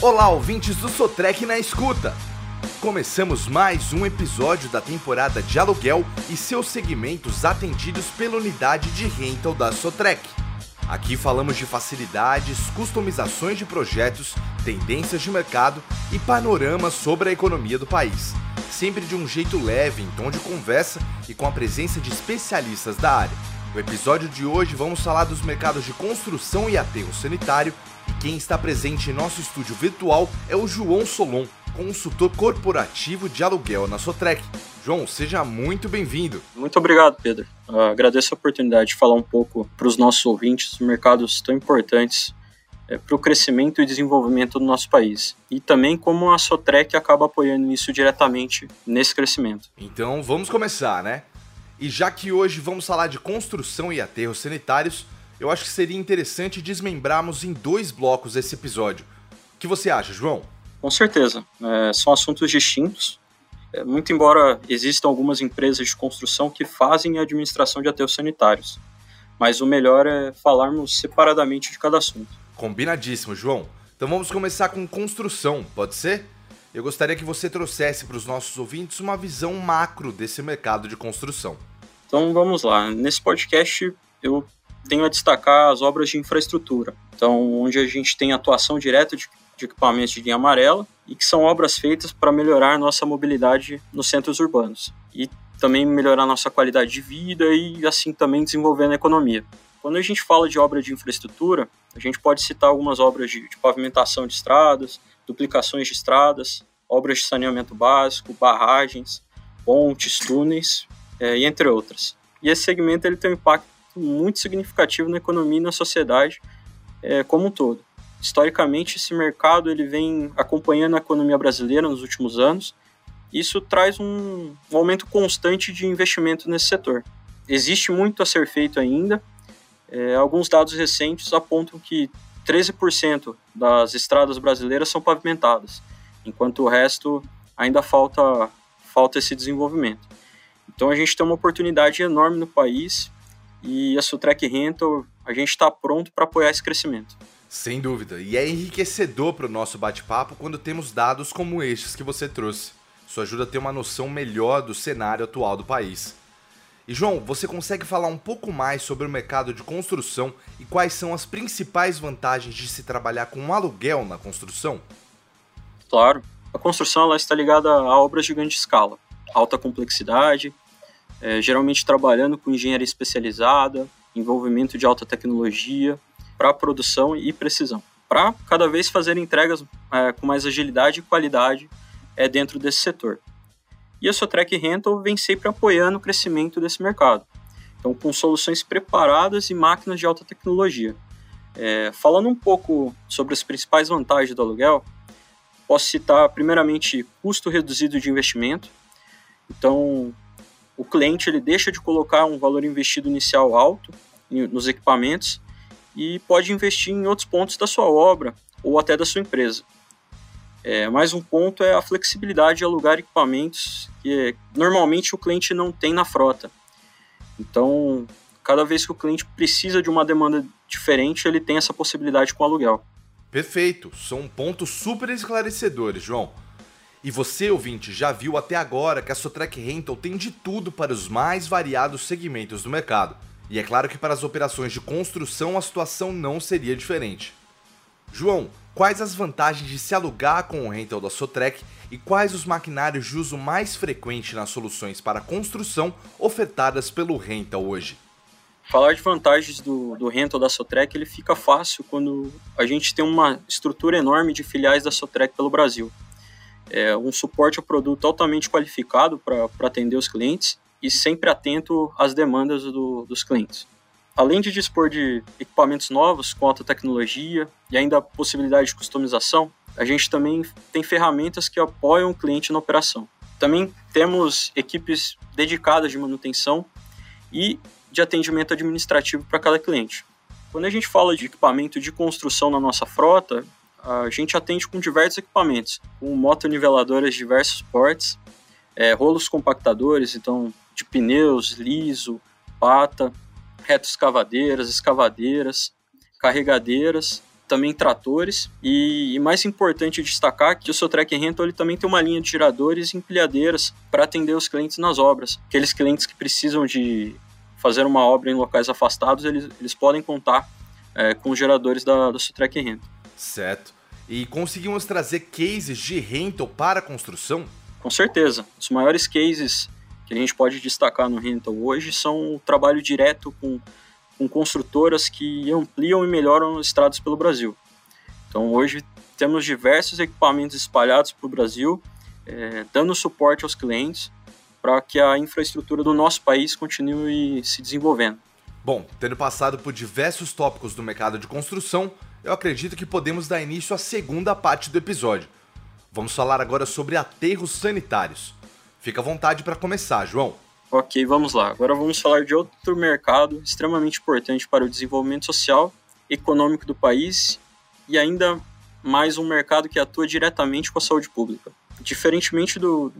Olá, ouvintes do Sotrec na escuta! Começamos mais um episódio da temporada de aluguel e seus segmentos atendidos pela unidade de rental da Sotrec. Aqui falamos de facilidades, customizações de projetos, tendências de mercado e panoramas sobre a economia do país. Sempre de um jeito leve, em tom de conversa e com a presença de especialistas da área. No episódio de hoje vamos falar dos mercados de construção e aterro sanitário quem está presente em nosso estúdio virtual é o João Solon, consultor corporativo de aluguel na Sotrec. João, seja muito bem-vindo. Muito obrigado, Pedro. Uh, agradeço a oportunidade de falar um pouco para os nossos ouvintes mercados tão importantes é, para o crescimento e desenvolvimento do nosso país. E também como a Sotrec acaba apoiando isso diretamente nesse crescimento. Então vamos começar, né? E já que hoje vamos falar de construção e aterros sanitários, eu acho que seria interessante desmembrarmos em dois blocos esse episódio. O que você acha, João? Com certeza. É, são assuntos distintos. É, muito embora existam algumas empresas de construção que fazem a administração de aterros sanitários. Mas o melhor é falarmos separadamente de cada assunto. Combinadíssimo, João. Então vamos começar com construção, pode ser? Eu gostaria que você trouxesse para os nossos ouvintes uma visão macro desse mercado de construção. Então vamos lá. Nesse podcast eu tenho a destacar as obras de infraestrutura. Então, onde a gente tem atuação direta de, de equipamentos de linha amarela e que são obras feitas para melhorar nossa mobilidade nos centros urbanos e também melhorar nossa qualidade de vida e assim também desenvolvendo a economia. Quando a gente fala de obra de infraestrutura, a gente pode citar algumas obras de, de pavimentação de estradas, duplicações de estradas, obras de saneamento básico, barragens, pontes, túneis, é, e entre outras. E esse segmento ele tem um impacto muito significativo na economia e na sociedade é, como um todo. Historicamente, esse mercado ele vem acompanhando a economia brasileira nos últimos anos. Isso traz um, um aumento constante de investimento nesse setor. Existe muito a ser feito ainda. É, alguns dados recentes apontam que 13% das estradas brasileiras são pavimentadas, enquanto o resto ainda falta, falta esse desenvolvimento. Então a gente tem uma oportunidade enorme no país e a Sutrec Rental, a gente está pronto para apoiar esse crescimento. Sem dúvida, e é enriquecedor para o nosso bate-papo quando temos dados como estes que você trouxe. Isso ajuda a ter uma noção melhor do cenário atual do país. E João, você consegue falar um pouco mais sobre o mercado de construção e quais são as principais vantagens de se trabalhar com um aluguel na construção? Claro. A construção ela está ligada a obras de grande escala, alta complexidade, é, geralmente trabalhando com engenharia especializada, envolvimento de alta tecnologia para produção e precisão, para cada vez fazer entregas é, com mais agilidade e qualidade é, dentro desse setor. E a Sotrec Rental vem sempre apoiando o crescimento desse mercado. Então, com soluções preparadas e máquinas de alta tecnologia. É, falando um pouco sobre as principais vantagens do aluguel, posso citar primeiramente custo reduzido de investimento. Então, o cliente ele deixa de colocar um valor investido inicial alto nos equipamentos e pode investir em outros pontos da sua obra ou até da sua empresa. É, mais um ponto é a flexibilidade de alugar equipamentos que normalmente o cliente não tem na frota. Então, cada vez que o cliente precisa de uma demanda diferente, ele tem essa possibilidade com o aluguel. Perfeito, são pontos super esclarecedores, João. E você, ouvinte, já viu até agora que a Sotrec Rental tem de tudo para os mais variados segmentos do mercado. E é claro que para as operações de construção a situação não seria diferente. João, quais as vantagens de se alugar com o rental da Sotrec e quais os maquinários de uso mais frequente nas soluções para construção ofertadas pelo rental hoje? Falar de vantagens do, do rental da Sotrec ele fica fácil quando a gente tem uma estrutura enorme de filiais da Sotrec pelo Brasil. É um suporte ao produto altamente qualificado para atender os clientes e sempre atento às demandas do, dos clientes além de dispor de equipamentos novos com alta tecnologia e ainda a possibilidade de customização, a gente também tem ferramentas que apoiam o cliente na operação. Também temos equipes dedicadas de manutenção e de atendimento administrativo para cada cliente. Quando a gente fala de equipamento de construção na nossa frota, a gente atende com diversos equipamentos, com motoniveladoras de diversos portes, é, rolos compactadores, então de pneus, liso, pata, retroescavadeiras, escavadeiras, carregadeiras, também tratores e, e, mais importante destacar que o Sotrec Rental ele também tem uma linha de giradores e empilhadeiras para atender os clientes nas obras. Aqueles clientes que precisam de fazer uma obra em locais afastados, eles, eles podem contar é, com os geradores da, da Sotrec Rental. Certo. E conseguimos trazer cases de rental para a construção? Com certeza. Os maiores cases que a gente pode destacar no rental hoje são o trabalho direto com com construtoras que ampliam e melhoram estradas pelo Brasil. Então hoje temos diversos equipamentos espalhados pelo Brasil, é, dando suporte aos clientes para que a infraestrutura do nosso país continue se desenvolvendo. Bom, tendo passado por diversos tópicos do mercado de construção, eu acredito que podemos dar início à segunda parte do episódio. Vamos falar agora sobre aterros sanitários. Fica à vontade para começar, João. Ok, vamos lá. Agora vamos falar de outro mercado extremamente importante para o desenvolvimento social, econômico do país e ainda mais um mercado que atua diretamente com a saúde pública. Diferentemente do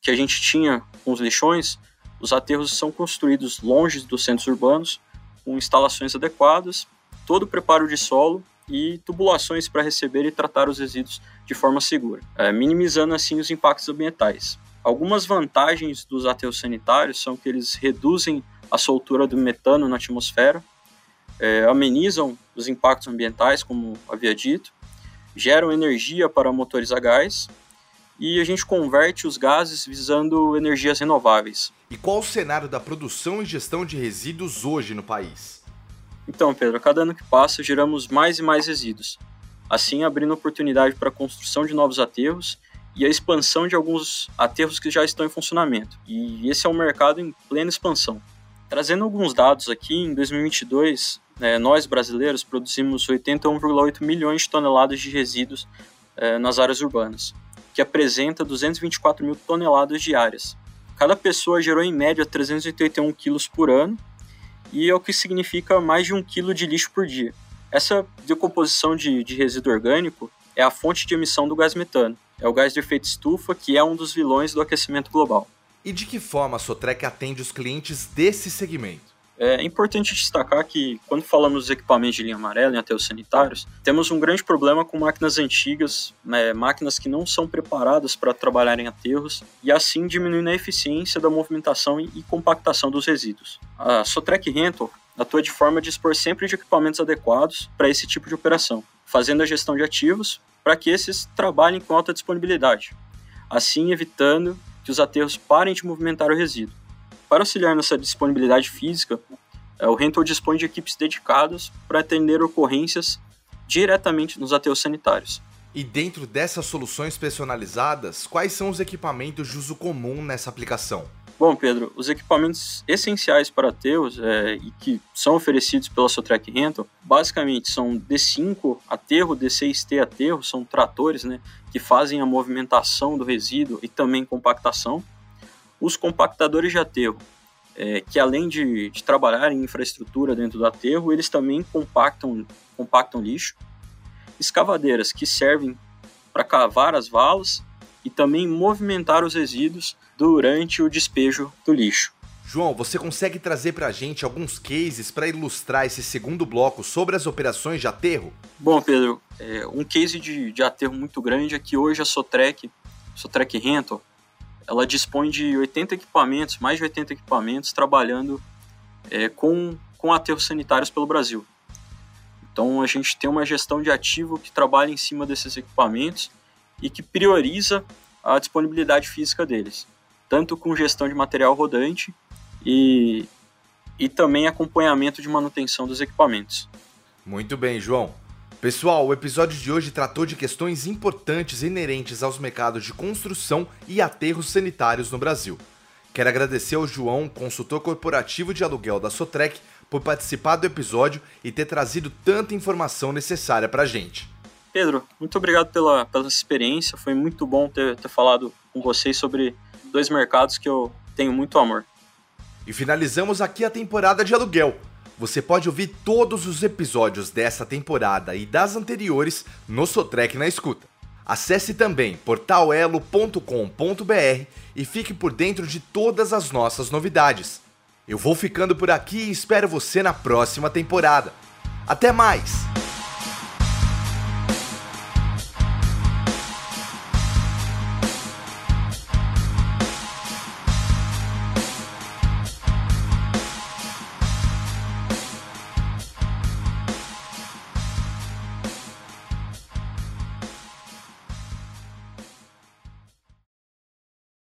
que a gente tinha com os lixões, os aterros são construídos longe dos centros urbanos, com instalações adequadas, todo o preparo de solo e tubulações para receber e tratar os resíduos de forma segura, é, minimizando assim os impactos ambientais. Algumas vantagens dos aterros sanitários são que eles reduzem a soltura do metano na atmosfera, é, amenizam os impactos ambientais, como havia dito, geram energia para motores a gás e a gente converte os gases visando energias renováveis. E qual o cenário da produção e gestão de resíduos hoje no país? Então, Pedro, a cada ano que passa geramos mais e mais resíduos, assim abrindo oportunidade para a construção de novos aterros e a expansão de alguns aterros que já estão em funcionamento. E esse é um mercado em plena expansão. Trazendo alguns dados aqui, em 2022, né, nós brasileiros produzimos 81,8 milhões de toneladas de resíduos é, nas áreas urbanas, que apresenta 224 mil toneladas diárias. Cada pessoa gerou em média 381 quilos por ano, e é o que significa mais de um quilo de lixo por dia. Essa decomposição de, de resíduo orgânico é a fonte de emissão do gás metano, é o gás de efeito estufa, que é um dos vilões do aquecimento global. E de que forma a Sotrec atende os clientes desse segmento? É importante destacar que, quando falamos dos equipamentos de linha amarela em aterros sanitários, temos um grande problema com máquinas antigas, né, máquinas que não são preparadas para trabalhar em aterros, e assim diminuindo a eficiência da movimentação e compactação dos resíduos. A Sotrec Rental atua de forma a dispor sempre de equipamentos adequados para esse tipo de operação, fazendo a gestão de ativos para que esses trabalhem com alta disponibilidade, assim evitando que os aterros parem de movimentar o resíduo. Para auxiliar nessa disponibilidade física, é, o Rental dispõe de equipes dedicadas para atender ocorrências diretamente nos aterros sanitários. E dentro dessas soluções personalizadas, quais são os equipamentos de uso comum nessa aplicação? Bom, Pedro, os equipamentos essenciais para aterros é, e que são oferecidos pela Sotrec Rental, basicamente são D5 aterro, D6T aterro, são tratores né, que fazem a movimentação do resíduo e também compactação. Os compactadores de aterro, é, que além de, de trabalhar em infraestrutura dentro do aterro, eles também compactam, compactam lixo. Escavadeiras, que servem para cavar as valas e também movimentar os resíduos durante o despejo do lixo. João, você consegue trazer para a gente alguns cases para ilustrar esse segundo bloco sobre as operações de aterro? Bom, Pedro, é, um case de, de aterro muito grande é que hoje a Sotrec, Sotrec Rental, ela dispõe de 80 equipamentos, mais de 80 equipamentos, trabalhando é, com, com aterros sanitários pelo Brasil. Então a gente tem uma gestão de ativo que trabalha em cima desses equipamentos e que prioriza a disponibilidade física deles, tanto com gestão de material rodante e, e também acompanhamento de manutenção dos equipamentos. Muito bem, João. Pessoal, o episódio de hoje tratou de questões importantes inerentes aos mercados de construção e aterros sanitários no Brasil. Quero agradecer ao João, consultor corporativo de aluguel da Sotrec, por participar do episódio e ter trazido tanta informação necessária para a gente. Pedro, muito obrigado pela, pela experiência. Foi muito bom ter, ter falado com vocês sobre dois mercados que eu tenho muito amor. E finalizamos aqui a temporada de aluguel. Você pode ouvir todos os episódios dessa temporada e das anteriores no Sotrec na Escuta. Acesse também portalelo.com.br e fique por dentro de todas as nossas novidades. Eu vou ficando por aqui e espero você na próxima temporada. Até mais!